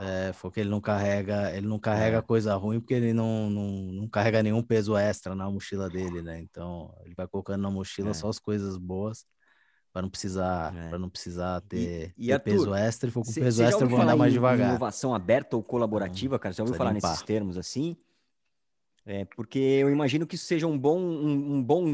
é, porque ele não carrega, ele não carrega é. coisa ruim porque ele não, não, não carrega nenhum peso extra na mochila dele, né? Então ele vai colocando na mochila é. só as coisas boas para não precisar, é. para não precisar ter, e, e ter Arthur, peso extra. E for com cê, peso cê extra, vou andar mais devagar. Inovação aberta ou colaborativa, cara? Já ouviu falar nesses termos assim? É, porque eu imagino que isso seja um bom, um, um bom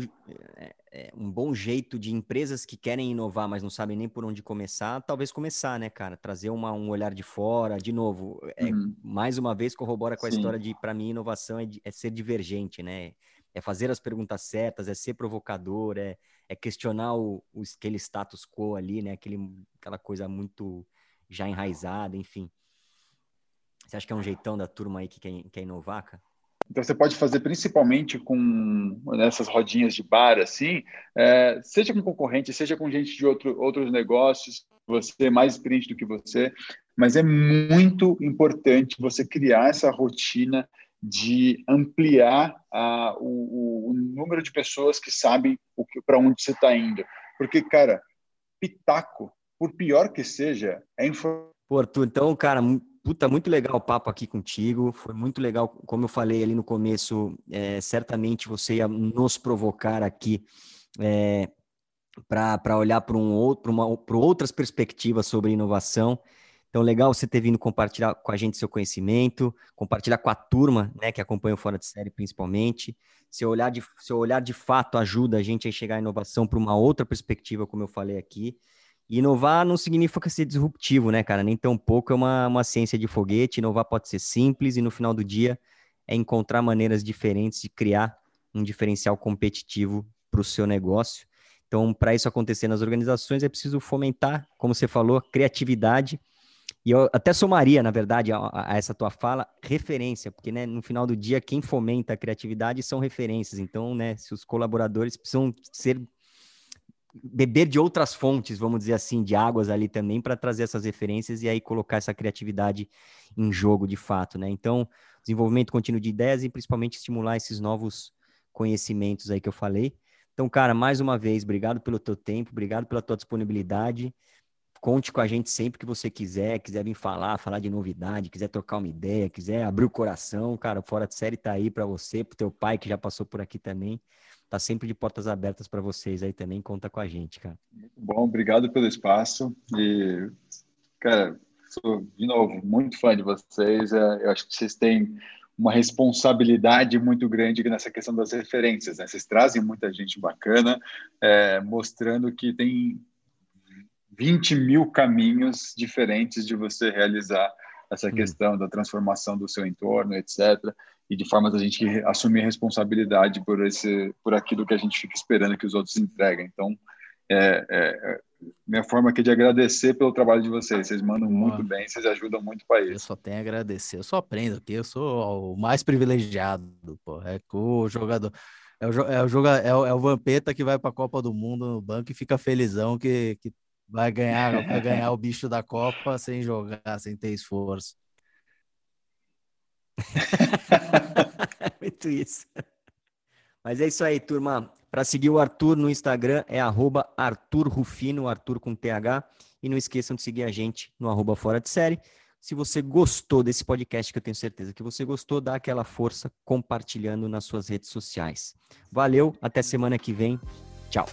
é, é, um bom jeito de empresas que querem inovar, mas não sabem nem por onde começar, talvez começar, né, cara? Trazer uma, um olhar de fora, de novo, é, uhum. mais uma vez corrobora com a Sim. história de, para mim, inovação é, é, ser divergente, né? É fazer as perguntas certas, é ser provocador, é, é questionar o, o, aquele status quo ali, né? Aquele, aquela coisa muito já enraizada, enfim. Você acha que é um jeitão da turma aí que quer, quer inovar, cara? Então você pode fazer principalmente com nessas rodinhas de bar, assim, é, seja com concorrente, seja com gente de outro, outros negócios, você é mais experiente do que você, mas é muito importante você criar essa rotina de ampliar a, o, o, número de pessoas que sabem para onde você está indo. Porque, cara, pitaco, por pior que seja, é informação. Pô, Arthur, então, cara, Puta, muito legal o papo aqui contigo. Foi muito legal, como eu falei ali no começo, é, certamente você ia nos provocar aqui é, para olhar para um outro, para outras perspectivas sobre inovação. Então, legal você ter vindo compartilhar com a gente seu conhecimento, compartilhar com a turma, né, que acompanha o Fora de Série principalmente. Seu olhar de, seu olhar de fato ajuda a gente a enxergar a inovação para uma outra perspectiva, como eu falei aqui. Inovar não significa ser disruptivo, né, cara? Nem tão pouco é uma, uma ciência de foguete. Inovar pode ser simples e no final do dia é encontrar maneiras diferentes de criar um diferencial competitivo para o seu negócio. Então, para isso acontecer nas organizações, é preciso fomentar, como você falou, criatividade. E eu até somaria, na verdade, a, a essa tua fala, referência, porque né, no final do dia, quem fomenta a criatividade são referências. Então, né, se os colaboradores precisam ser beber de outras fontes, vamos dizer assim, de águas ali também para trazer essas referências e aí colocar essa criatividade em jogo de fato, né? Então, desenvolvimento contínuo de ideias e principalmente estimular esses novos conhecimentos aí que eu falei. Então, cara, mais uma vez, obrigado pelo teu tempo, obrigado pela tua disponibilidade. Conte com a gente sempre que você quiser, quiser vir falar, falar de novidade, quiser trocar uma ideia, quiser abrir o coração, cara, fora de série tá aí para você, pro teu pai que já passou por aqui também tá sempre de portas abertas para vocês aí também. Conta com a gente, cara. Muito bom, obrigado pelo espaço. E, cara, sou, de novo, muito fã de vocês. É, eu acho que vocês têm uma responsabilidade muito grande nessa questão das referências. Né? Vocês trazem muita gente bacana, é, mostrando que tem 20 mil caminhos diferentes de você realizar essa hum. questão da transformação do seu entorno, etc e de forma da gente assumir responsabilidade por esse por aquilo que a gente fica esperando que os outros entreguem. Então, é, é, minha forma aqui de agradecer pelo trabalho de vocês. Vocês mandam muito bem, vocês ajudam muito o país. Eu só tenho a agradecer. Eu só aprendo aqui. Eu sou o mais privilegiado. Pô. É o jogador é o, é o, joga, é o, é o Vampeta que vai para a Copa do Mundo no banco e fica felizão que, que vai ganhar vai ganhar o bicho da Copa sem jogar, sem ter esforço. Muito isso. Mas é isso aí, turma. Para seguir o Arthur no Instagram é arroba Arthur Rufino, Arthur com TH. E não esqueçam de seguir a gente no arroba Fora de Série. Se você gostou desse podcast, que eu tenho certeza que você gostou, dá aquela força compartilhando nas suas redes sociais. Valeu, até semana que vem. Tchau.